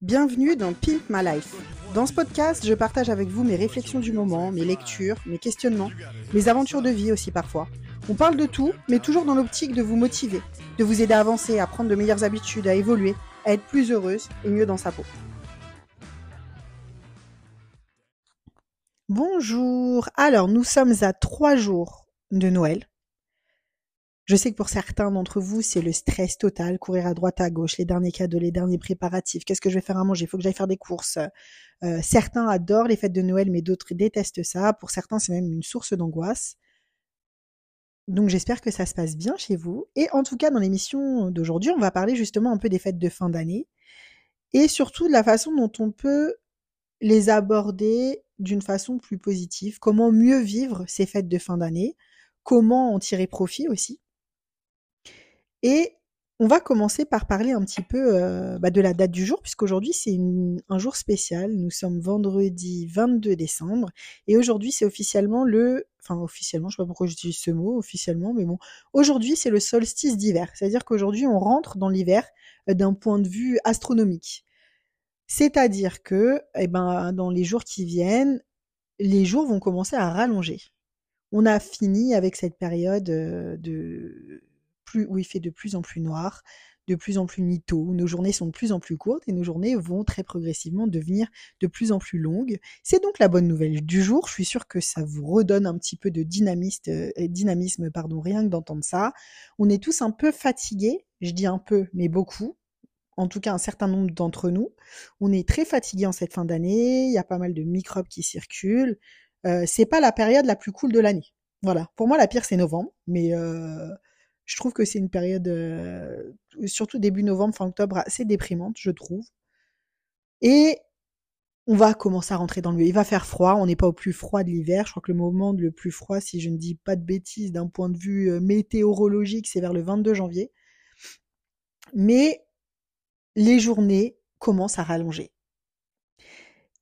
Bienvenue dans Pimp My Life. Dans ce podcast, je partage avec vous mes réflexions du moment, mes lectures, mes questionnements, mes aventures de vie aussi parfois. On parle de tout, mais toujours dans l'optique de vous motiver, de vous aider à avancer, à prendre de meilleures habitudes, à évoluer, à être plus heureuse et mieux dans sa peau. Bonjour. Alors, nous sommes à trois jours de Noël. Je sais que pour certains d'entre vous, c'est le stress total, courir à droite à gauche, les derniers cadeaux, les derniers préparatifs, qu'est-ce que je vais faire à manger, il faut que j'aille faire des courses. Euh, certains adorent les fêtes de Noël, mais d'autres détestent ça. Pour certains, c'est même une source d'angoisse. Donc j'espère que ça se passe bien chez vous. Et en tout cas, dans l'émission d'aujourd'hui, on va parler justement un peu des fêtes de fin d'année et surtout de la façon dont on peut les aborder d'une façon plus positive, comment mieux vivre ces fêtes de fin d'année, comment en tirer profit aussi? Et on va commencer par parler un petit peu euh, bah, de la date du jour, puisqu'aujourd'hui c'est un jour spécial. Nous sommes vendredi 22 décembre, et aujourd'hui c'est officiellement le, enfin officiellement, je sais pas pourquoi j'utilise ce mot officiellement, mais bon, aujourd'hui c'est le solstice d'hiver. C'est-à-dire qu'aujourd'hui on rentre dans l'hiver euh, d'un point de vue astronomique. C'est-à-dire que, eh ben, dans les jours qui viennent, les jours vont commencer à rallonger. On a fini avec cette période euh, de où il fait de plus en plus noir, de plus en plus nito, où nos journées sont de plus en plus courtes et nos journées vont très progressivement devenir de plus en plus longues. C'est donc la bonne nouvelle du jour. Je suis sûre que ça vous redonne un petit peu de dynamisme, euh, dynamisme pardon, rien que d'entendre ça. On est tous un peu fatigués, je dis un peu, mais beaucoup. En tout cas, un certain nombre d'entre nous. On est très fatigués en cette fin d'année. Il y a pas mal de microbes qui circulent. Euh, c'est pas la période la plus cool de l'année. Voilà. Pour moi, la pire, c'est novembre. Mais euh, je trouve que c'est une période, euh, surtout début novembre, fin octobre, assez déprimante, je trouve. Et on va commencer à rentrer dans le... Il va faire froid, on n'est pas au plus froid de l'hiver. Je crois que le moment le plus froid, si je ne dis pas de bêtises d'un point de vue euh, météorologique, c'est vers le 22 janvier. Mais les journées commencent à rallonger.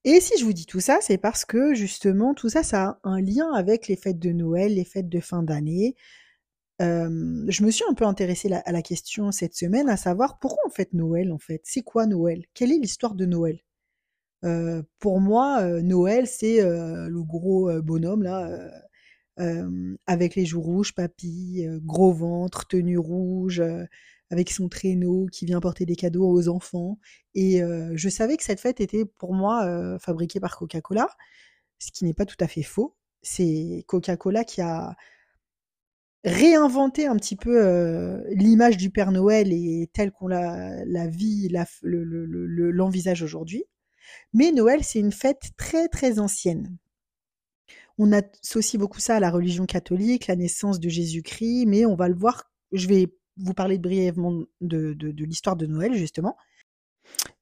Et si je vous dis tout ça, c'est parce que justement, tout ça, ça a un lien avec les fêtes de Noël, les fêtes de fin d'année, je me suis un peu intéressée à la question cette semaine, à savoir pourquoi on fête Noël en fait. C'est quoi Noël? Quelle est l'histoire de Noël? Pour moi, Noël c'est le gros bonhomme là, avec les joues rouges, papy, gros ventre, tenue rouge, avec son traîneau qui vient porter des cadeaux aux enfants. Et je savais que cette fête était pour moi fabriquée par Coca-Cola, ce qui n'est pas tout à fait faux. C'est Coca-Cola qui a réinventer un petit peu euh, l'image du Père Noël et telle qu'on la, la vit, l'envisage aujourd'hui. Mais Noël, c'est une fête très très ancienne. On associe beaucoup ça à la religion catholique, la naissance de Jésus-Christ, mais on va le voir, je vais vous parler brièvement de, l'histoire de Noël, justement.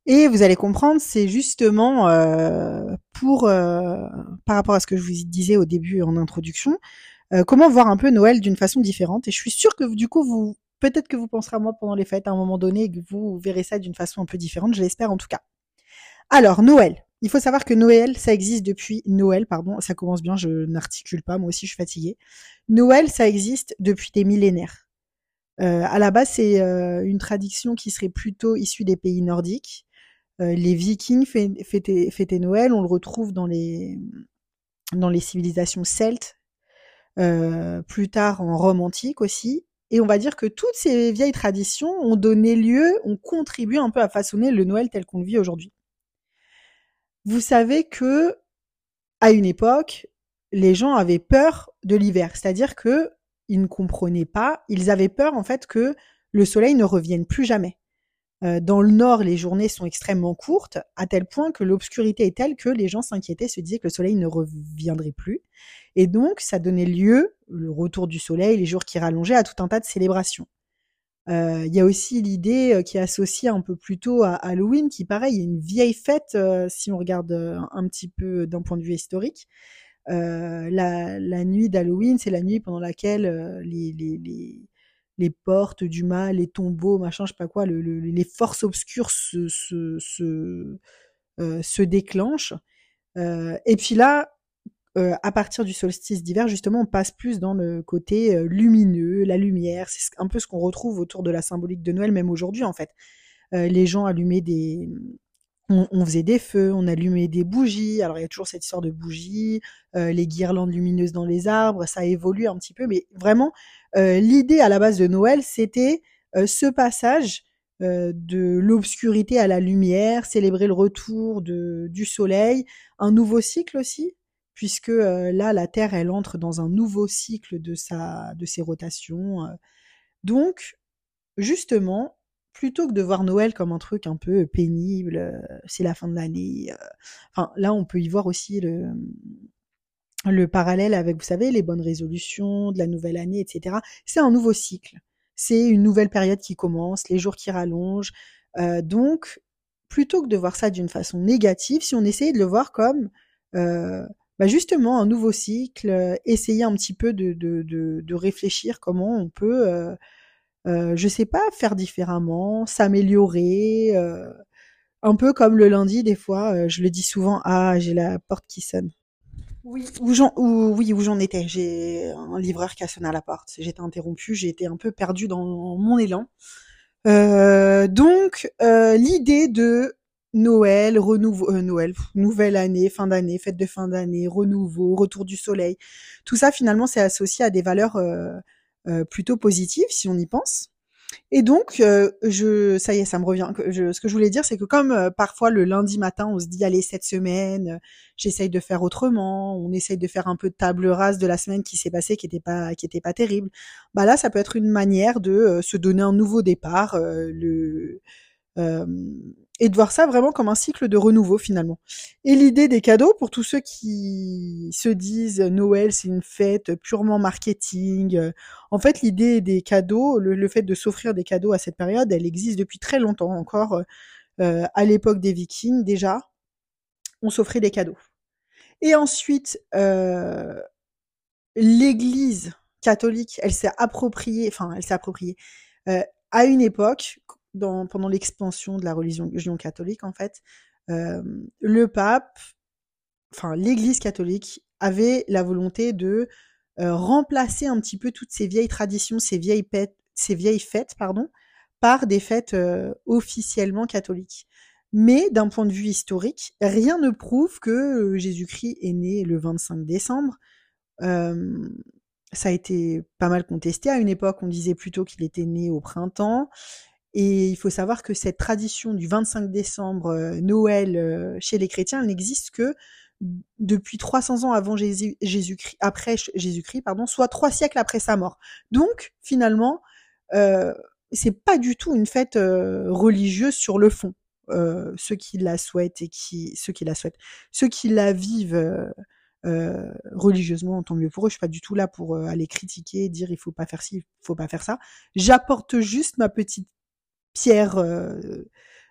Et vous allez comprendre, c'est justement euh, pour, euh, par rapport à ce que je vous disais au début en introduction, euh, comment voir un peu Noël d'une façon différente? Et je suis sûre que du coup, peut-être que vous penserez à moi pendant les fêtes à un moment donné et que vous verrez ça d'une façon un peu différente. Je l'espère en tout cas. Alors, Noël. Il faut savoir que Noël, ça existe depuis Noël, pardon, ça commence bien, je n'articule pas, moi aussi je suis fatiguée. Noël, ça existe depuis des millénaires. Euh, à la base, c'est euh, une tradition qui serait plutôt issue des pays nordiques. les Vikings fêtaient, Noël, on le retrouve dans les civilisations celtes, euh, plus tard en Rome antique aussi. Et on va dire que toutes ces vieilles traditions ont donné lieu, ont contribué un peu à façonner le Noël tel qu'on le vit aujourd'hui. Vous savez que, à une époque, les gens avaient peur de l'hiver, c'est-à-dire que ils ne comprenaient pas, ils avaient peur en fait que le soleil ne revienne plus jamais. Euh, dans le nord, les journées sont extrêmement courtes, à tel point que l'obscurité est telle que les gens s'inquiétaient, se disaient que le soleil ne reviendrait plus. Et donc, ça donnait lieu, le retour du soleil, les jours qui rallongeaient, à tout un tas de célébrations. Euh, il y a aussi l'idée euh, qui est associée un peu plus tôt à Halloween, qui pareil est une vieille fête si on regarde un petit peu d'un point de vue historique. la, nuit d'Halloween, c'est la nuit pendant laquelle les, les portes du mal, les tombeaux, machin, je sais pas quoi, le, les forces obscures se, se, se, euh, se déclenchent. Euh, et puis là, euh, à partir du solstice d'hiver, justement, on passe plus dans le côté lumineux, la lumière. C'est un peu ce qu'on retrouve autour de la symbolique de Noël, même aujourd'hui, en fait. Les gens allumaient des, on, faisait des feux, on allumait des bougies. Alors il y a toujours cette histoire de bougies, euh, les guirlandes lumineuses dans les arbres, ça évolue un petit peu, mais vraiment euh, l'idée à la base de Noël, c'était euh, ce passage de l'obscurité à la lumière, célébrer le retour de, du soleil, un nouveau cycle aussi, puisque là la Terre elle entre dans un nouveau cycle de sa de ses rotations. donc justement plutôt que de voir Noël comme un truc un peu pénible, euh, c'est la fin de l'année. Euh, enfin, là, on peut y voir aussi le, le parallèle avec, vous savez, les bonnes résolutions de la nouvelle année, etc. C'est un nouveau cycle. C'est une nouvelle période qui commence, les jours qui rallongent. Euh, donc, plutôt que de voir ça d'une façon négative, si on essayait de le voir comme bah justement un nouveau cycle, essayer un petit peu de, de, de réfléchir comment on peut euh, je sais pas, faire différemment, s'améliorer, euh, un peu comme le lundi, des fois, euh, je le dis souvent, ah, j'ai la porte qui sonne. Oui, où j'en, oui, où j'en étais. J'ai un livreur qui a sonné à la porte. J'étais interrompue, j'ai été un peu perdue dans mon élan. Donc, l'idée de Noël, renouveau, Noël, nouvelle année, fin d'année, fête de fin d'année, renouveau, retour du soleil, tout ça finalement c'est associé à des valeurs euh, plutôt positive si on y pense. Et donc, euh, je, ça y est, ça me revient. Ce que je voulais dire, c'est que comme euh, parfois le lundi matin, on se dit allez cette semaine, j'essaye de faire autrement, on essaye de faire un peu de table rase de la semaine qui s'est passée, qui était pas, qui était pas terrible. Bah là, ça peut être une manière de se donner un nouveau départ. le et de voir ça vraiment comme un cycle de renouveau finalement. Et l'idée des cadeaux, pour tous ceux qui se disent Noël c'est une fête purement marketing, euh, en fait l'idée des cadeaux, le, fait de s'offrir des cadeaux à cette période, elle existe depuis très longtemps encore. Euh, à l'époque des Vikings déjà, on s'offrait des cadeaux. Et ensuite, euh, l'Église catholique, elle s'est appropriée, enfin elle s'est appropriée. à une époque, pendant l'expansion de la religion, catholique, en fait, euh, le pape, enfin l'Église catholique, avait la volonté de euh, remplacer un petit peu toutes ces vieilles traditions, ces vieilles, fêtes, pardon, par des fêtes euh, officiellement catholiques. Mais d'un point de vue historique, rien ne prouve que Jésus-Christ est né le 25 décembre. ça a été pas mal contesté. À une époque, on disait plutôt qu'il était né au printemps. Et il faut savoir que cette tradition du 25 décembre, euh, Noël, euh, chez les chrétiens, elle n'existe que depuis 300 ans avant Jésus, Jésus-Christ, après Jésus-Christ, pardon, soit trois siècles après sa mort. Donc, finalement, euh, c'est pas du tout une fête euh, religieuse sur le fond. ceux qui la souhaitent et qui, ceux qui la souhaitent, ceux qui la vivent religieusement, tant mieux pour eux. Je suis pas du tout là pour aller critiquer, dire il faut pas faire ci, il faut pas faire ça. J'apporte juste ma petite pierre euh,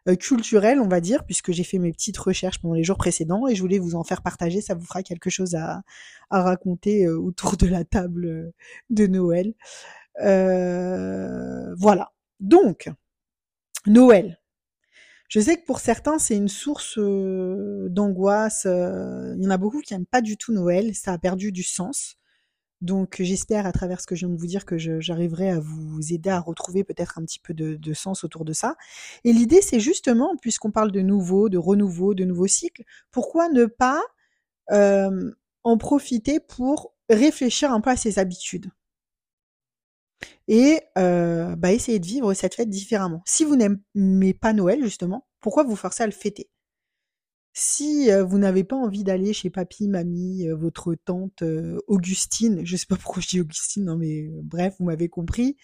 euh, culturelle, on va dire, puisque j'ai fait mes petites recherches pendant les jours précédents et je voulais vous en faire partager. Ça vous fera quelque chose à, raconter euh, autour de la table de Noël. voilà. Donc, Noël. Je sais que pour certains, c'est une source d'angoisse. Il y en a beaucoup qui n'aiment pas du tout Noël. Ça a perdu du sens. Donc j'espère à travers ce que je viens de vous dire que j'arriverai à vous aider à retrouver peut-être un petit peu de, sens autour de ça. Et l'idée c'est justement, puisqu'on parle de nouveau, de renouveau, de nouveaux cycles, pourquoi ne pas euh, en profiter pour réfléchir un peu à ses habitudes? Et euh, bah, essayer de vivre cette fête différemment. Si vous n'aimez pas Noël justement, pourquoi vous forcer à le fêter? Si vous n'avez pas envie d'aller chez papy, mamie, votre tante Augustine, je sais pas pourquoi je dis Augustine, non mais bref, vous m'avez compris.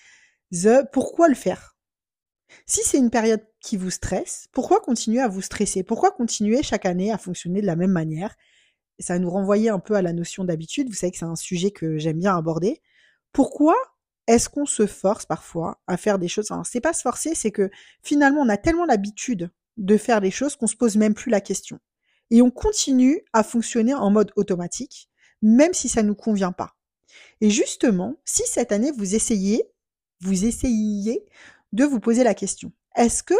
The, pourquoi le faire? Si c'est une période qui vous stresse, pourquoi continuer à vous stresser? Pourquoi continuer chaque année à fonctionner de la même manière? Ça nous renvoyer un peu à la notion d'habitude. Vous savez que c'est un sujet que j'aime bien aborder. Pourquoi est-ce qu'on se force parfois à faire des choses? Alors, c'est pas se forcer, c'est que finalement on a tellement l'habitude de faire les choses qu'on se pose même plus la question. Et on continue à fonctionner en mode automatique, même si ça ne nous convient pas. Et justement, si cette année vous essayez, vous essayiez de vous poser la question, est-ce que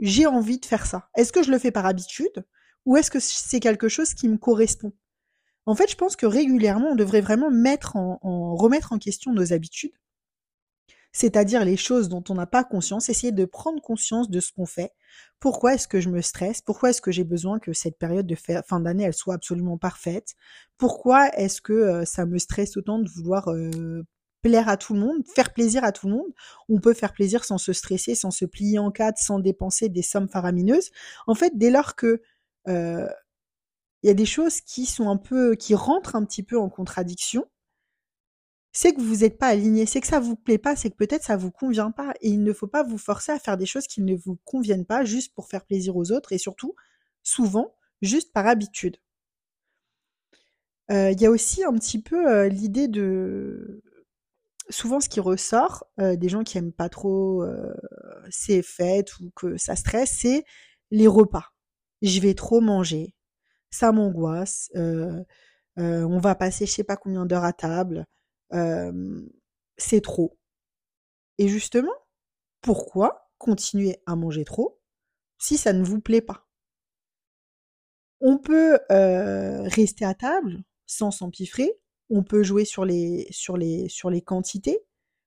j'ai envie de faire ça? Est-ce que je le fais par habitude ou est-ce que c'est quelque chose qui me correspond? En fait, je pense que régulièrement, on devrait vraiment mettre en, remettre en question nos habitudes c'est-à-dire les choses dont on n'a pas conscience, essayer de prendre conscience de ce qu'on fait. Pourquoi est-ce que je me stresse? Pourquoi est-ce que j'ai besoin que cette période de fin d'année, soit absolument parfaite? Pourquoi est-ce que euh, ça me stresse autant de vouloir euh, plaire à tout le monde, faire plaisir à tout le monde? On peut faire plaisir sans se stresser, sans se plier en quatre, sans dépenser des sommes faramineuses. En fait, dès lors que euh, il y a des choses qui sont un peu, qui rentrent un petit peu en contradiction, c'est que vous n'êtes pas aligné, c'est que ça vous plaît pas, c'est que peut-être ça vous convient pas et il ne faut pas vous forcer à faire des choses qui ne vous conviennent pas juste pour faire plaisir aux autres et surtout, souvent, juste par habitude. Euh, il y a aussi un petit peu euh, l'idée de souvent ce qui ressort euh, des gens qui aiment pas trop ces fêtes ou que ça stresse, c'est les repas. Je vais trop manger, ça m'angoisse. on va passer je sais pas combien d'heures à table c'est trop. Et justement, pourquoi continuer à manger trop si ça ne vous plaît pas? On peut rester à table sans s'empiffrer, on peut jouer sur les, sur, les, sur les quantités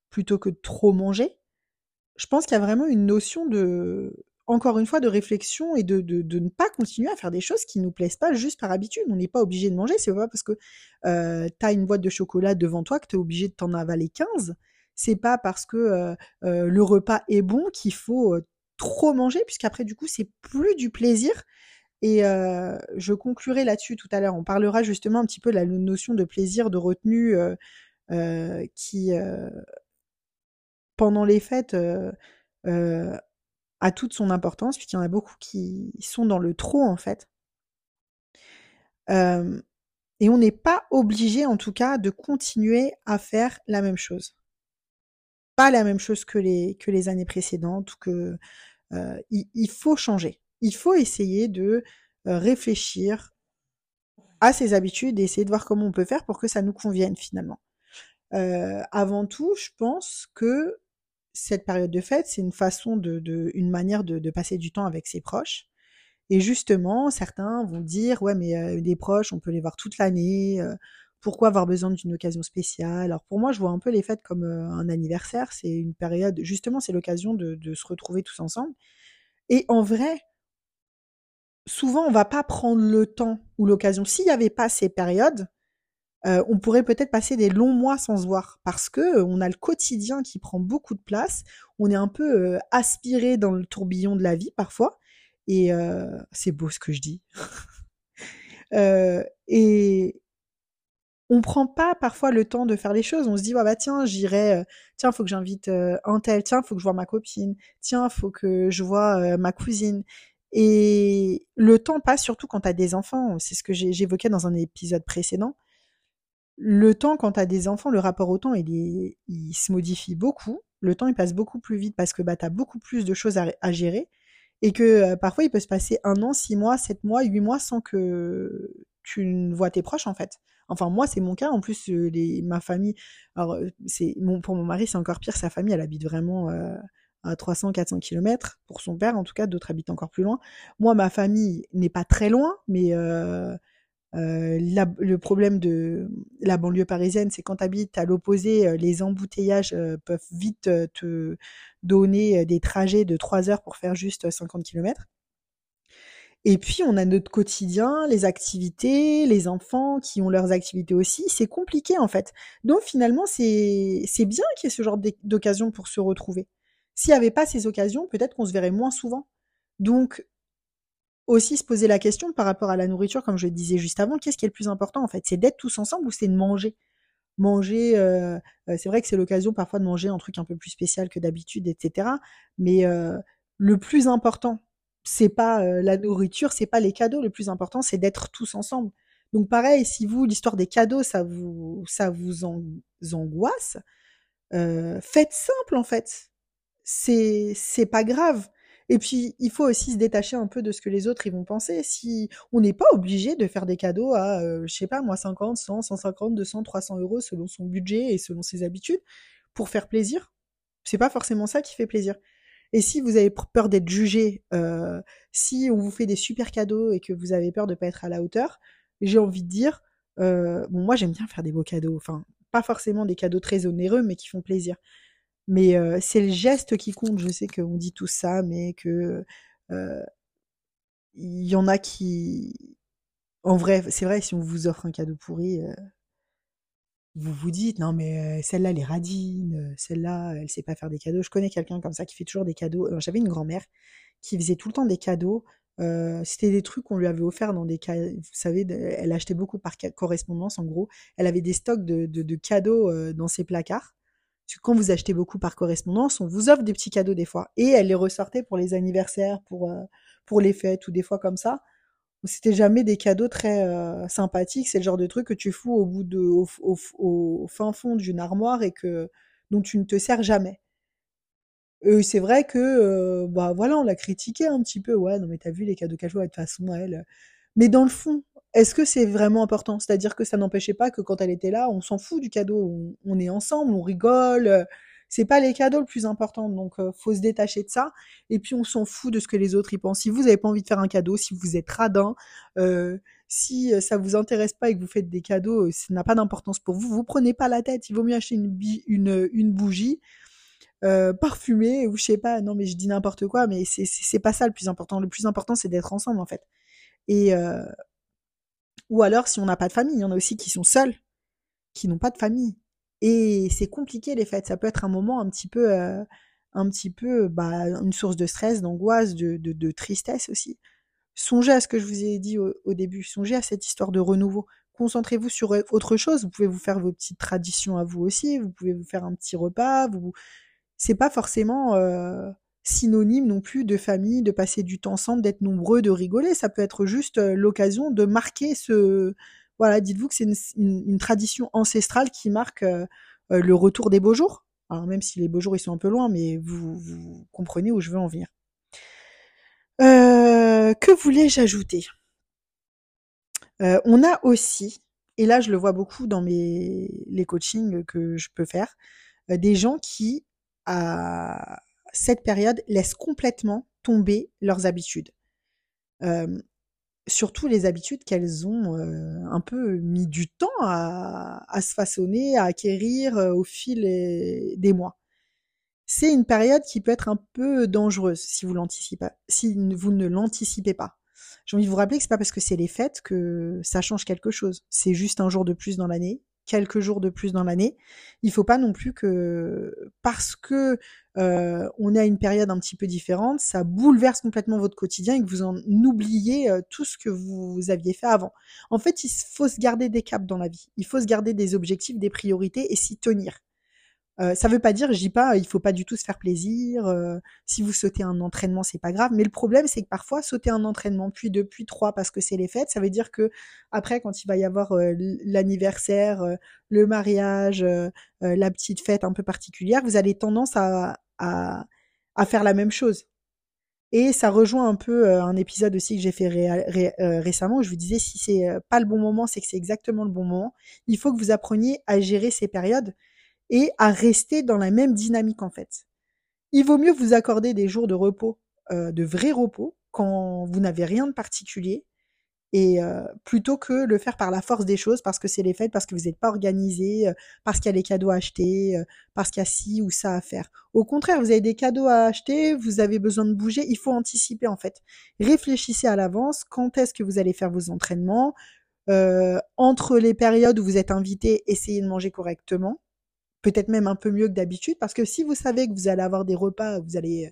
plutôt que trop manger. Je pense qu'il y a vraiment une notion de encore une fois, de réflexion et de, de, ne pas continuer à faire des choses qui nous plaisent pas juste par habitude. On n'est pas obligé de manger. C'est pas parce que euh, tu as une boîte de chocolat devant toi que tu es obligé de t'en avaler 15. C'est pas parce que euh, euh, le repas est bon qu'il faut trop manger, puisqu'après, du coup, c'est plus du plaisir. Et je conclurai là-dessus tout à l'heure. On parlera justement un petit peu de la notion de plaisir, de retenue qui, pendant les fêtes, toute son importance, puisqu'il y en a beaucoup qui sont dans le trop en fait. et on n'est pas obligé en tout cas de continuer à faire la même chose. Pas la même chose que les, années précédentes, il, faut changer. Il faut essayer de réfléchir à ses habitudes et essayer de voir comment on peut faire pour que ça nous convienne finalement. avant tout, je pense que cette période de fête, c'est une façon de, une manière de, passer du temps avec ses proches. Et justement, certains vont dire, ouais, mais euh, des proches, on peut les voir toute l'année. Euh, pourquoi avoir besoin d'une occasion spéciale? Alors pour moi, je vois un peu les fêtes comme euh, un anniversaire. C'est une période, justement, c'est l'occasion de, de, se retrouver tous ensemble. Et en vrai, souvent, on va pas prendre le temps ou l'occasion. S'il n'y avait pas ces périodes, euh, on pourrait peut-être passer des longs mois sans se voir parce que euh, on a le quotidien qui prend beaucoup de place. On est un peu euh, aspiré dans le tourbillon de la vie parfois. Et c'est beau ce que je dis. et on prend pas parfois le temps de faire les choses. On se dit bah tiens j'irai, tiens faut que j'invite un tel, tiens faut que je vois ma copine, tiens faut que je vois ma cousine. Et le temps passe surtout quand tu as des enfants. C'est ce que j'évoquais dans un épisode précédent le temps, quand tu as des enfants, le rapport au temps, il, il se modifie beaucoup. Le temps, il passe beaucoup plus vite parce que bah, tu as beaucoup plus de choses à, gérer. Et que euh, parfois, il peut se passer un an, six mois, sept mois, huit mois sans que tu ne vois tes proches, en fait. Enfin, moi, c'est mon cas. En plus, euh, les, ma famille, alors, euh, c'est, pour mon mari, c'est encore pire. Sa famille, elle habite vraiment à 300, 400 kilomètres. Pour son père, en tout cas, d'autres habitent encore plus loin. Moi, ma famille n'est pas très loin, mais le problème de la banlieue parisienne, c'est quand tu habites à l'opposé, euh, les embouteillages euh, peuvent vite te donner des trajets de 3 heures pour faire juste 50 km. Et puis, on a notre quotidien, les activités, les enfants qui ont leurs activités aussi. C'est compliqué, en fait. Donc, finalement, c'est bien qu'il y ait ce genre d'occasion pour se retrouver. S'il n'y avait pas ces occasions, peut-être qu'on se verrait moins souvent. Donc, aussi se poser la question par rapport à la nourriture, comme je le disais juste avant, qu'est-ce qui est le plus important en fait? C'est d'être tous ensemble ou c'est de manger? Manger, euh, euh, c'est vrai que c'est l'occasion parfois de manger un truc un peu plus spécial que d'habitude, etc. Mais euh, le plus important, c'est pas la nourriture, c'est pas les cadeaux. Le plus important, c'est d'être tous ensemble. Donc pareil, si vous l'histoire des cadeaux, ça vous ça vous angoisse, faites simple en fait. C'est c'est pas grave. Et puis, il faut aussi se détacher un peu de ce que les autres ils vont penser. Si on n'est pas obligé de faire des cadeaux à, euh, je sais pas, moi, 50, 100, 150, 200, 300 euros selon son budget et selon ses habitudes pour faire plaisir. C'est pas forcément ça qui fait plaisir. Et si vous avez peur d'être jugé, euh, si on vous fait des super cadeaux et que vous avez peur de pas être à la hauteur, j'ai envie de dire, euh, bon, moi j'aime bien faire des beaux cadeaux. Enfin, pas forcément des cadeaux très onéreux, mais qui font plaisir. Mais euh, c'est le geste qui compte. Je sais qu'on dit tout ça, mais que euh, il y en a qui, en vrai, c'est vrai, si on vous offre un cadeau pourri, euh, vous vous dites non mais celle-là elle est radine, celle-là elle sait pas faire des cadeaux. Je connais quelqu'un comme ça qui fait toujours des cadeaux. J'avais une grand-mère qui faisait tout le temps des cadeaux. C'était des trucs qu'on lui avait offerts dans des cadeaux. Vous savez, elle achetait beaucoup par correspondance en gros. Elle avait des stocks de cadeaux dans ses placards quand vous achetez beaucoup par correspondance, on vous offre des petits cadeaux des fois. Et elle les ressortait pour les anniversaires, pour, euh, pour les fêtes ou des fois comme ça. C'était jamais des cadeaux très euh, sympathiques. C'est le genre de truc que tu fous au bout de, au, fin fond d'une armoire et que dont tu ne te sers jamais. c'est vrai que, euh, bah voilà, on l'a critiqué un petit peu. Ouais, non mais t'as vu les cadeaux qu'elle joue de toute façon, elle. Mais dans le fond, est-ce que c'est vraiment important? C'est-à-dire que ça n'empêchait pas que quand elle était là, on s'en fout du cadeau, on, est ensemble, on rigole. Euh, c'est pas les cadeaux le plus important, donc euh, faut se détacher de ça. Et puis on s'en fout de ce que les autres y pensent. Si vous n'avez pas envie de faire un cadeau, si vous êtes radin, euh, si ça vous intéresse pas et que vous faites des cadeaux, ça n'a pas d'importance pour vous. Vous prenez pas la tête. Il vaut mieux acheter une, bougie parfumée ou je sais pas. Non mais je dis n'importe quoi, mais c'est pas ça le plus important. Le plus important c'est d'être ensemble en fait. Et ou alors, si on n'a pas de famille, il y en a aussi qui sont seuls, qui n'ont pas de famille. Et c'est compliqué les fêtes. Ça peut être un moment un petit peu, euh, un petit peu, bah, une source de stress, d'angoisse, de, de, tristesse aussi. Songez à ce que je vous ai dit au, début. Songez à cette histoire de renouveau. Concentrez-vous sur autre chose. Vous pouvez vous faire vos petites traditions à vous aussi. Vous pouvez vous faire un petit repas. Vous, c'est pas forcément euh, synonyme non plus de famille, de passer du temps ensemble, d'être nombreux, de rigoler. Ça peut être juste euh, l'occasion de marquer ce... Voilà, dites-vous que c'est une, tradition ancestrale qui marque euh, euh, le retour des beaux jours. Alors même si les beaux jours ils sont un peu loin, mais vous, comprenez où je veux en venir. que voulais-je ajouter? On a aussi, et là je le vois beaucoup dans mes les coachings que je peux faire, des gens qui à, cette période laisse complètement tomber leurs habitudes. surtout les habitudes qu'elles ont un peu mis du temps à, se façonner, à acquérir au fil des mois. C'est une période qui peut être un peu dangereuse si vous l'anticipez, si vous ne l'anticipez pas. J'ai envie de vous rappeler que c'est pas parce que c'est les fêtes que ça change quelque chose. C'est juste un jour de plus dans l'année quelques jours de plus dans l'année. Il faut pas non plus que parce que euh, on est à une période un petit peu différente, ça bouleverse complètement votre quotidien et que vous en oubliez euh, tout ce que vous aviez fait avant. En fait, il faut se garder des caps dans la vie. Il faut se garder des objectifs, des priorités et s'y tenir. Euh, ça veut pas dire, je dis pas, il faut pas du tout se faire plaisir. Euh, si vous sautez un entraînement, c'est pas grave. Mais le problème, c'est que parfois, sauter un entraînement, puis deux, puis trois, parce que c'est les fêtes, ça veut dire que après, quand il va y avoir euh, l'anniversaire, le mariage, la petite fête un peu particulière, vous avez tendance à, à, à faire la même chose. Et ça rejoint un peu un épisode aussi que j'ai fait récemment où je vous disais si c'est pas le bon moment, c'est que c'est exactement le bon moment. Il faut que vous appreniez à gérer ces périodes et à rester dans la même dynamique en fait. Il vaut mieux vous accorder des jours de repos, euh, de vrai repos, quand vous n'avez rien de particulier, et euh, plutôt que le faire par la force des choses, parce que c'est les fêtes, parce que vous n'êtes pas organisé, euh, parce qu'il y a les cadeaux à acheter, parce qu'il y a ci ou ça à faire. Au contraire, vous avez des cadeaux à acheter, vous avez besoin de bouger, il faut anticiper en fait. Réfléchissez à l'avance, quand est-ce que vous allez faire vos entraînements, entre les périodes où vous êtes invité, essayez de manger correctement peut-être même un peu mieux que d'habitude, parce que si vous savez que vous allez avoir des repas, vous allez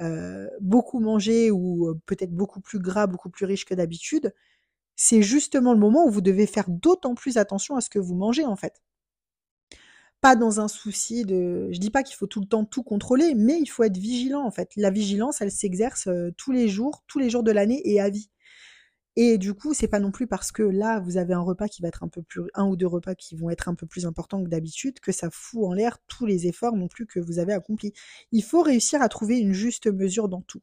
euh, beaucoup manger ou euh, peut-être beaucoup plus gras, beaucoup plus riche que d'habitude, c'est justement le moment où vous devez faire d'autant plus attention à ce que vous mangez en fait. Pas dans un souci de, je dis pas qu'il faut tout le temps tout contrôler, mais il faut être vigilant en fait. La vigilance, elle s'exerce euh, tous les jours, tous les jours de l'année et à vie. Et du coup, c'est pas non plus parce que là, vous avez un repas qui va être un peu plus, un ou deux repas qui vont être un peu plus importants que d'habitude, que ça fout en l'air tous les efforts non plus que vous avez accomplis. Il faut réussir à trouver une juste mesure dans tout.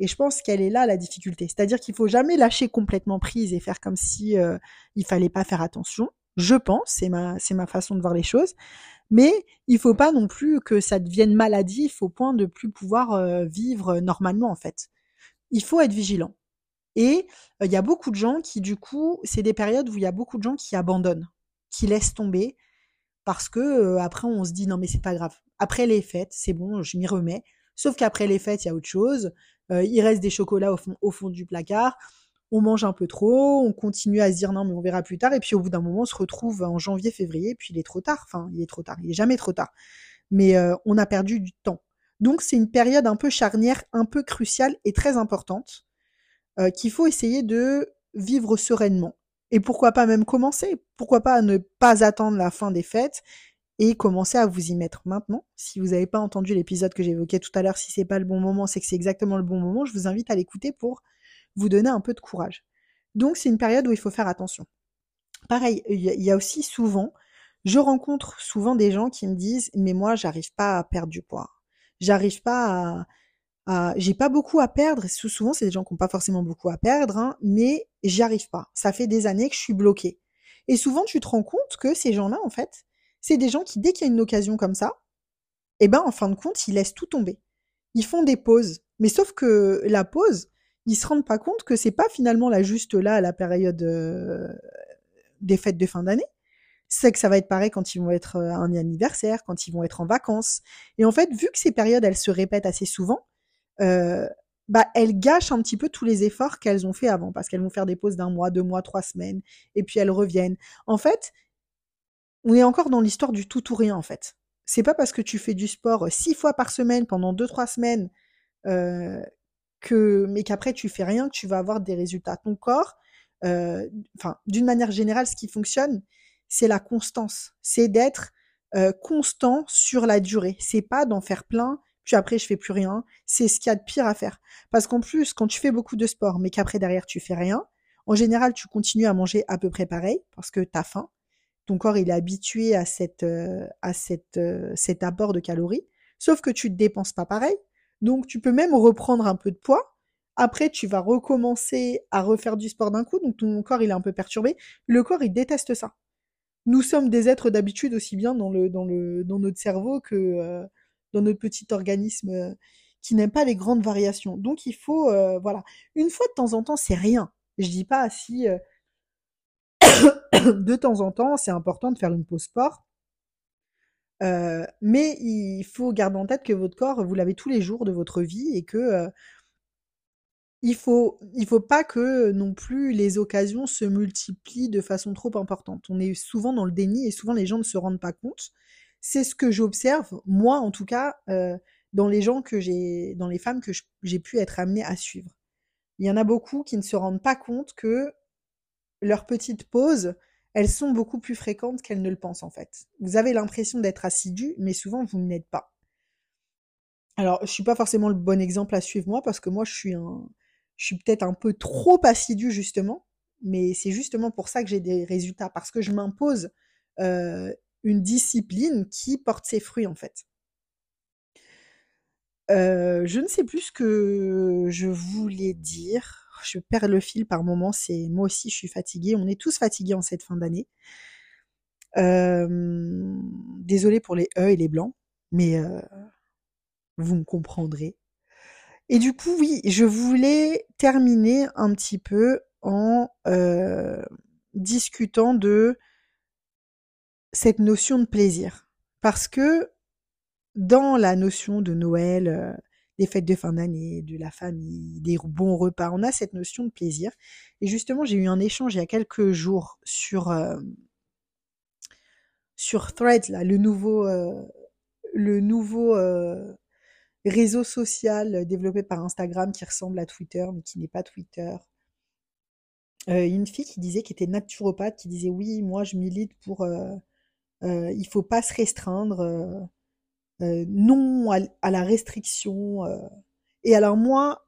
Et je pense qu'elle est là la difficulté. C'est-à-dire qu'il faut jamais lâcher complètement prise et faire comme si euh, il fallait pas faire attention. Je pense, c'est ma, c'est ma façon de voir les choses. Mais il faut pas non plus que ça devienne maladif au point de plus pouvoir euh, vivre normalement en fait. Il faut être vigilant. Et il y a beaucoup de gens qui, du coup, c'est des périodes où il y a beaucoup de gens qui abandonnent, qui laissent tomber, parce que après on se dit non mais c'est pas grave. après les fêtes, c'est bon, je m'y remets. Sauf qu'après les fêtes, il y a autre chose. Euh, il reste des chocolats au fond, du placard. On mange un peu trop, on continue à se dire non mais on verra plus tard. Et puis au bout d'un moment, on se retrouve en janvier, février, puis il est trop tard. Enfin, il est trop tard. Il est jamais trop tard. Mais euh, on a perdu du temps. Donc c'est une période un peu charnière, un peu cruciale et très importante euh, qu'il faut essayer de vivre sereinement. Et pourquoi pas même commencer? Pourquoi pas ne pas attendre la fin des fêtes et commencer à vous y mettre maintenant? Si vous n'avez pas entendu l'épisode que j'évoquais tout à l'heure, si c'est pas le bon moment, c'est que c'est exactement le bon moment. Je vous invite à l'écouter pour vous donner un peu de courage. Donc c'est une période où il faut faire attention. Pareil, il y a aussi souvent, je rencontre souvent des gens qui me disent mais moi j'arrive pas à perdre du poids. J'arrive pas à, j'ai pas beaucoup à perdre. Souvent c'est des gens qui n'ont pas forcément beaucoup à perdre, hein, mais j'y arrive pas. Ça fait des années que je suis bloquée. Et souvent tu te rends compte que ces gens-là en fait, c'est des gens qui, dès qu'il y a une occasion comme ça, eh ben, en fin de compte, ils laissent tout tomber. Ils font des pauses. Mais sauf que la pause, ils se rendent pas compte que c'est pas finalement la juste là à la période euh, des fêtes de fin d'année. C'est que ça va être pareil quand ils vont être euh, un anniversaire, quand ils vont être en vacances. Et en fait, vu que ces périodes, elles se répètent assez souvent, euh, bah, elles gâchent un petit peu tous les efforts qu'elles ont fait avant, parce qu'elles vont faire des pauses d'un mois, deux mois, trois semaines, et puis elles reviennent. En fait, on est encore dans l'histoire du tout ou rien en fait. C'est pas parce que tu fais du sport six fois par semaine pendant deux trois semaines euh, que mais qu'après tu fais rien que tu vas avoir des résultats. Ton corps, euh, enfin d'une manière générale, ce qui fonctionne, c'est la constance, c'est d'être euh, constant sur la durée. C'est pas d'en faire plein après je fais plus rien. C'est ce qu'il y a de pire à faire. Parce qu'en plus, quand tu fais beaucoup de sport, mais qu'après derrière tu fais rien, en général tu continues à manger à peu près pareil parce que t'as faim. Ton corps il est habitué à cette euh, à cette euh, cet apport de calories. Sauf que tu te dépenses pas pareil. Donc tu peux même reprendre un peu de poids. Après tu vas recommencer à refaire du sport d'un coup. Donc ton corps il est un peu perturbé. Le corps il déteste ça. Nous sommes des êtres d'habitude aussi bien dans le dans le dans notre cerveau que euh, dans notre petit organisme qui n'aime pas les grandes variations donc il faut voilà une fois de temps en temps c'est rien je dis pas si de temps en temps, c'est important de faire une pause sport. Euh, mais il faut garder en tête que votre corps, vous l'avez tous les jours de votre vie et que euh, il faut, il faut pas que non plus les occasions se multiplient de façon trop importante. On est souvent dans le déni et souvent les gens ne se rendent pas compte. C'est ce que j'observe, moi en tout cas, euh, dans les gens que j'ai, dans les femmes que j'ai pu être amenée à suivre. Il y en a beaucoup qui ne se rendent pas compte que leurs petites pauses, elles sont beaucoup plus fréquentes qu'elles ne le pensent en fait. Vous avez l'impression d'être assidu, mais souvent vous n'êtes pas. Alors, je suis pas forcément le bon exemple à suivre moi parce que moi je suis un je suis peut-être un peu trop assidu justement, mais c'est justement pour ça que j'ai des résultats parce que je m'impose euh, une discipline qui porte ses fruits en fait. Euh, je ne sais plus ce que je voulais dire je perds le fil par moments. C'est moi aussi, je suis fatiguée. On est tous fatigués en cette fin d'année. Désolée pour les E et les blancs, mais euh, vous me comprendrez. Et du coup, oui, je voulais terminer un petit peu en euh, discutant de cette notion de plaisir. Parce que dans la notion de Noël, des fêtes de fin d'année, de la famille, des bons repas. On a cette notion de plaisir. Et justement, j'ai eu un échange il y a quelques jours sur euh, sur Threads, le nouveau euh, le nouveau euh, réseau social développé par Instagram qui ressemble à Twitter mais qui n'est pas Twitter. une fille qui disait qui était naturopathe qui disait oui moi je milite pour il faut pas se restreindre euh, non à, la restriction. Euh. Et alors moi,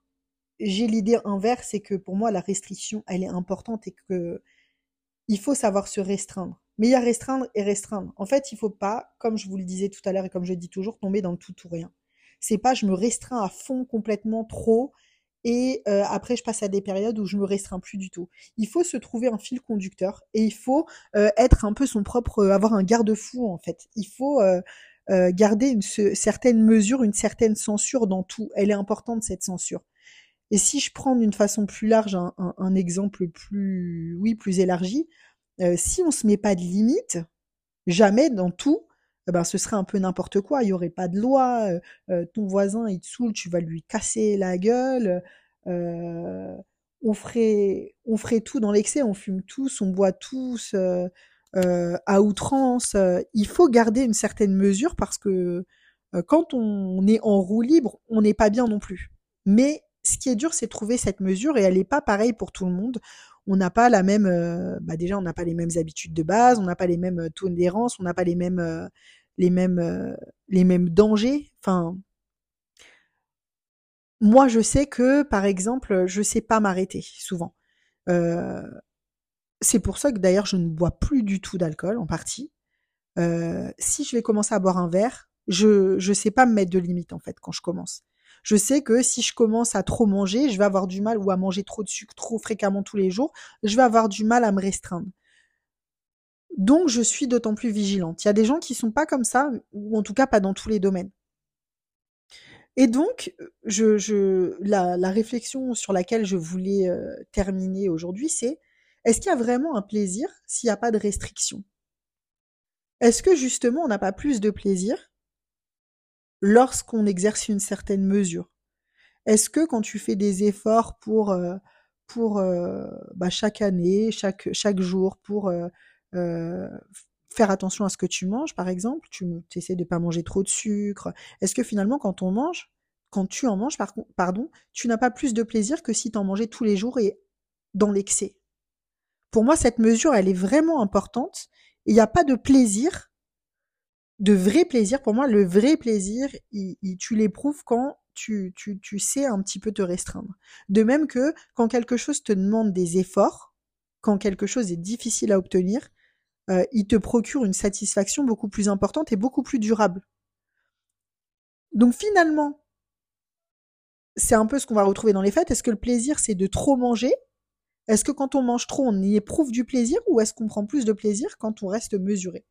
j'ai l'idée inverse, c'est que pour moi, la restriction, elle est importante et que il faut savoir se restreindre. Mais il y a restreindre et restreindre. En fait, il faut pas, comme je vous le disais tout à l'heure et comme je dis toujours, tomber dans le tout ou rien. C'est pas je me restreins à fond complètement trop et euh, après je passe à des périodes où je me restreins plus du tout. Il faut se trouver un fil conducteur et il faut être un peu son propre, avoir un garde-fou en fait. Il faut euh, garder une certaine mesure, une certaine censure dans tout. Elle est importante cette censure. Et si je prends d'une façon plus large un, exemple plus, oui, plus élargi, euh, si on se met pas de limite, jamais dans tout, eh ben, ce serait un peu n'importe quoi. Il n'y aurait pas de loi. ton voisin, il te saoule, tu vas lui casser la gueule. on ferait, on ferait tout dans l'excès. On fume tous, on boit tous à outrance. il faut garder une certaine mesure parce que quand on est en roue libre, on n'est pas bien non plus. Mais ce qui est dur, c'est trouver cette mesure et elle n'est pas pareille pour tout le monde. On n'a pas la même, euh, bah déjà, on n'a pas les mêmes habitudes de base, on n'a pas les mêmes euh, d'errance, on n'a pas les mêmes, euh, les mêmes, les mêmes dangers. Enfin, moi, je sais que, par exemple, je sais pas m'arrêter souvent. c'est pour ça que d'ailleurs, je ne bois plus du tout d'alcool en partie. si je vais commencer à boire un verre, je je sais pas me mettre de limite en fait quand je commence je sais que si je commence à trop manger, je vais avoir du mal ou à manger trop de sucre trop fréquemment tous les jours, je vais avoir du mal à me restreindre. Donc je suis d'autant plus vigilante. Il y a des gens qui sont pas comme ça, ou en tout cas pas dans tous les domaines. Et donc, la, réflexion sur laquelle je voulais euh, terminer aujourd'hui, c'est est-ce qu'il y a vraiment un plaisir s'il n'y a pas de restriction? Est-ce que justement on n'a pas plus de plaisir lorsqu'on exerce une certaine mesure Est-ce que quand tu fais des efforts pour, euh, pour euh, bah, chaque année, chaque, chaque jour, pour euh, faire attention à ce que tu manges, par exemple, tu essaies de ne pas manger trop de sucre, est-ce que finalement quand on mange, quand tu en manges, pardon, tu n'as pas plus de plaisir que si tu en mangeais tous les jours et dans l'excès? Pour moi, cette mesure, elle est vraiment importante. Il n'y a pas de plaisir de vrai plaisir. Pour moi, le vrai plaisir, tu l'éprouves quand tu, sais un petit peu te restreindre. De même que quand quelque chose te demande des efforts, quand quelque chose est difficile à obtenir, euh, il te procure une satisfaction beaucoup plus importante et beaucoup plus durable. Donc finalement, c'est un peu ce qu'on va retrouver dans les fêtes. Est-ce que le plaisir, c'est de trop manger? Est-ce que quand on mange trop, on y éprouve du plaisir? Ou est-ce qu'on prend plus de plaisir quand on reste mesuré?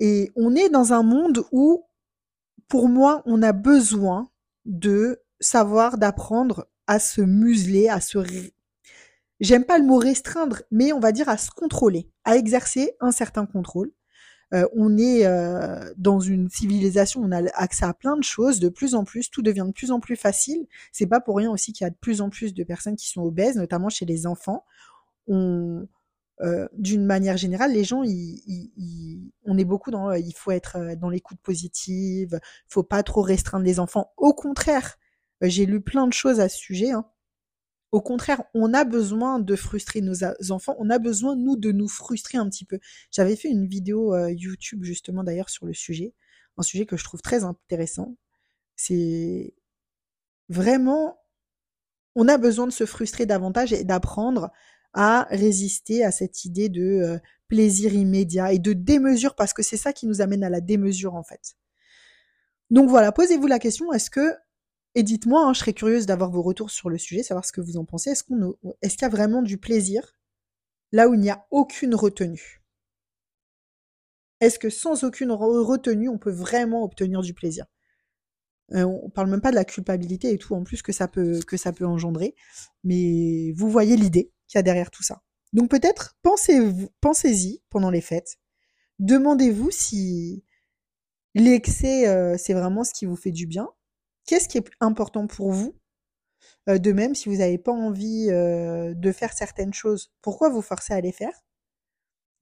Et on est dans un monde où, pour moi, on a besoin de savoir, d'apprendre à se museler, à se... J'aime pas le mot restreindre, mais on va dire à se contrôler, à exercer un certain contrôle. Euh, on est euh, dans une civilisation, on a accès à plein de choses, de plus en plus, tout devient de plus en plus facile. C'est pas pour rien aussi qu'il y a de plus en plus de personnes qui sont obèses, notamment chez les enfants. On, euh, d'une manière générale, les gens, on est beaucoup dans, il faut être euh, dans l'écoute positive, il faut pas trop restreindre les enfants. Au contraire, euh, j'ai lu plein de choses à ce sujet. Hein. Au contraire, on a besoin de frustrer nos enfants, on a besoin, nous, de nous frustrer un petit peu. J'avais fait une vidéo YouTube, justement, d'ailleurs, sur le sujet, un sujet que je trouve très intéressant. C'est vraiment, on a besoin de se frustrer davantage et d'apprendre à résister à cette idée de euh, plaisir immédiat et de démesure, parce que c'est ça qui nous amène à la démesure en fait. Donc voilà, posez-vous la question, est-ce que, et dites-moi, hein, je serais curieuse d'avoir vos retours sur le sujet, savoir ce que vous en pensez, est-ce qu'on, est-ce qu'il y a vraiment du plaisir là où il n'y a aucune retenue? Est-ce que sans aucune retenue, on peut vraiment obtenir du plaisir? Euh, on parle même pas de la culpabilité et tout en plus que ça que ça peut engendrer, mais vous voyez l'idée qu'il y a derrière tout ça. Donc peut-être pensez-y pendant les fêtes. Demandez-vous si l'excès euh, c'est vraiment ce qui vous fait du bien. Qu'est-ce qui est important pour vous euh, De même, si vous n'avez pas envie euh, de faire certaines choses, pourquoi vous forcer à les faire?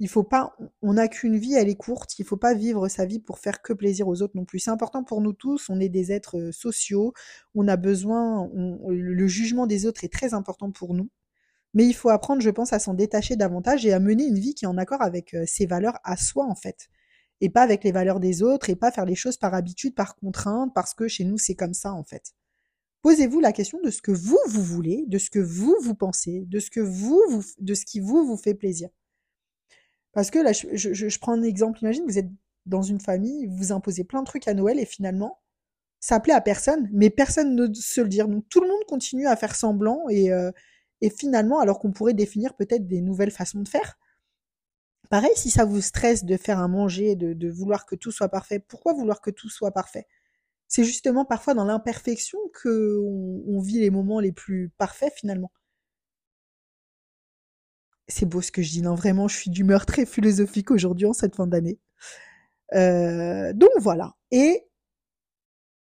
Il faut pas, on n'a qu'une vie, elle est courte. Il faut pas vivre sa vie pour faire que plaisir aux autres non plus. C'est important pour nous tous. On est des êtres sociaux. On a besoin, le jugement des autres est très important pour nous. Mais il faut apprendre, je pense, à s'en détacher davantage et à mener une vie qui est en accord avec euh, ses valeurs à soi, en fait. Et pas avec les valeurs des autres et pas faire les choses par habitude, par contrainte, parce que chez nous, c'est comme ça, en fait. Posez-vous la question de ce que vous, vous voulez, de ce que vous, vous pensez, de ce que vous, vous de ce qui vous, vous fait plaisir. Parce que là, je, je prends un exemple. Imagine, vous êtes dans une famille, vous imposez plein de trucs à Noël et finalement, ça plaît à personne, mais personne ne se le dire. Donc tout le monde continue à faire semblant et, euh, et finalement, alors qu'on pourrait définir peut-être des nouvelles façons de faire, pareil, si ça vous stresse de faire un manger, de, vouloir que tout soit parfait, pourquoi vouloir que tout soit parfait? C'est justement parfois dans l'imperfection que on, vit les moments les plus parfaits finalement. C'est beau ce que je dis, non, vraiment, je suis d'humeur très philosophique aujourd'hui en cette fin d'année. Euh, donc voilà. Et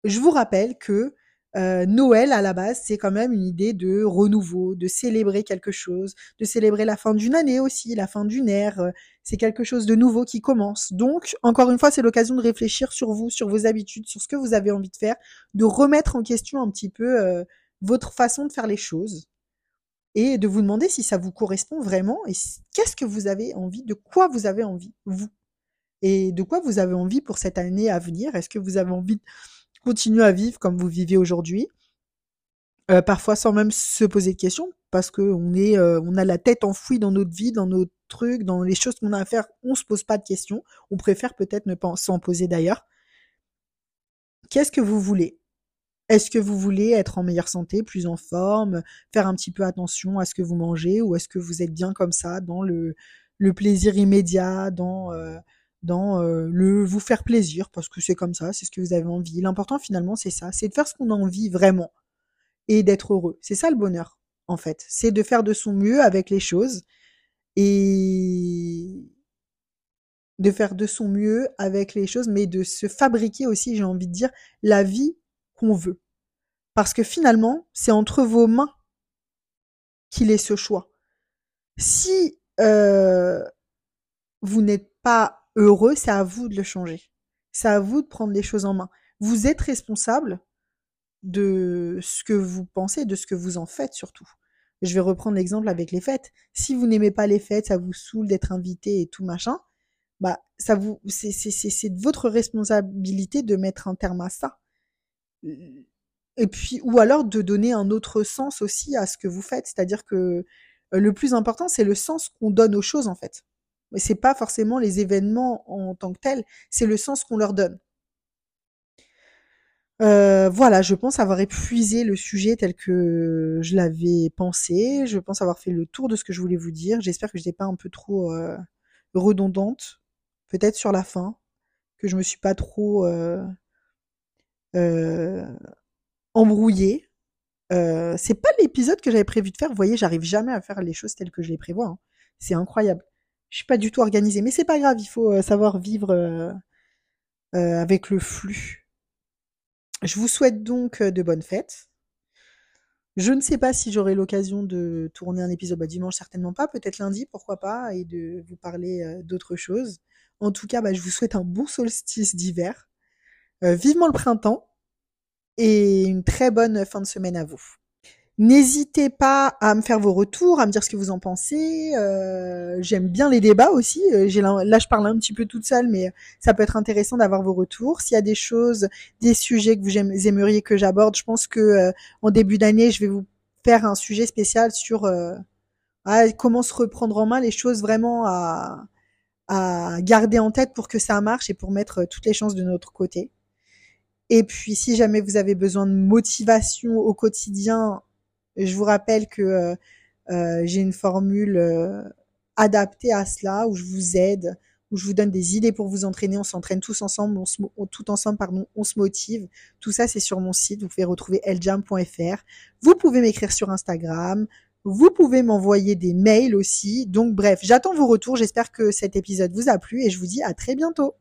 je vous rappelle que euh, Noël, à la base, c'est quand même une idée de renouveau, de célébrer quelque chose, de célébrer la fin d'une année aussi, la fin d'une ère. Euh, c'est quelque chose de nouveau qui commence. Donc, encore une fois, c'est l'occasion de réfléchir sur vous, sur vos habitudes, sur ce que vous avez envie de faire, de remettre en question un petit peu euh, votre façon de faire les choses et de vous demander si ça vous correspond vraiment et qu'est-ce que vous avez envie, de quoi vous avez envie, vous. Et de quoi vous avez envie pour cette année à venir Est-ce que vous avez envie continuer à vivre comme vous vivez aujourd'hui. Euh, parfois sans même se poser de questions, parce que on est, euh, on a la tête enfouie dans notre vie, dans nos trucs, dans les choses qu'on a à faire, on se pose pas de questions. On préfère peut-être ne pas s'en poser d'ailleurs. Qu'est-ce que vous voulez? Est-ce que vous voulez être en meilleure santé, plus en forme, faire un petit peu attention à ce que vous mangez, ou est-ce que vous êtes bien comme ça, dans le, le plaisir immédiat, dans euh, dans euh, le vous faire plaisir parce que c'est comme ça, c'est ce que vous avez envie. L'important finalement c'est ça, c'est de faire ce qu'on a envie vraiment et d'être heureux. C'est ça le bonheur en fait, c'est de faire de son mieux avec les choses et de faire de son mieux avec les choses, mais de se fabriquer aussi, j'ai envie de dire, la vie qu'on veut. Parce que finalement, c'est entre vos mains qu'il est ce choix. Si euh, vous n'êtes pas heureux, c'est à vous de le changer. C'est à vous de prendre les choses en main. Vous êtes responsable de ce que vous pensez, de ce que vous en faites surtout. Je vais reprendre l'exemple avec les fêtes. Si vous n'aimez pas les fêtes, ça vous saoule d'être invité et tout machin, bah ça vous c'est votre responsabilité de mettre un terme à ça. Et puis ou alors de donner un autre sens aussi à ce que vous faites, c'est-à-dire que le plus important c'est le sens qu'on donne aux choses en fait. Mais c'est pas forcément les événements en tant que tels, c'est le sens qu'on leur donne. Euh, voilà, je pense avoir épuisé le sujet tel que je l'avais pensé. Je pense avoir fait le tour de ce que je voulais vous dire. J'espère que je n'étais pas un peu trop euh, redondante, peut-être sur la fin, que je me suis pas trop euh, embrouillée. c'est pas l'épisode que j'avais prévu de faire. Vous voyez, j'arrive jamais à faire les choses telles que je les prévois. Hein. C'est incroyable je suis pas du tout organisée, mais c'est pas grave, il faut euh, savoir vivre euh, euh, avec le flux. Je vous souhaite donc de bonnes fêtes. Je ne sais pas si j'aurai l'occasion de tourner un épisode bah, dimanche, certainement pas, peut-être lundi, pourquoi pas, et de vous parler d'autres choses. En tout cas, bah, je vous souhaite un bon solstice d'hiver, vivement le printemps, et une très bonne fin de semaine à vous. N'hésitez pas à me faire vos retours, à me dire ce que vous en pensez. Euh, J'aime bien les débats aussi. Euh, là, je parle un petit peu toute seule, mais ça peut être intéressant d'avoir vos retours. S'il y a des choses, des sujets que vous aimeriez que j'aborde, je pense que euh, en début d'année, je vais vous faire un sujet spécial sur euh, comment se reprendre en main, les choses vraiment à, à garder en tête pour que ça marche et pour mettre toutes les chances de notre côté. Et puis, si jamais vous avez besoin de motivation au quotidien, je vous rappelle que euh, euh, j'ai une formule euh, adaptée à cela où je vous aide, où je vous donne des idées pour vous entraîner. On s'entraîne tous ensemble, on se, tout ensemble, pardon, on se motive. Tout ça, c'est sur mon site. Vous pouvez retrouver eljam.fr. Vous pouvez m'écrire sur Instagram. Vous pouvez m'envoyer des mails aussi. Donc bref, j'attends vos retours. J'espère que cet épisode vous a plu et je vous dis à très bientôt.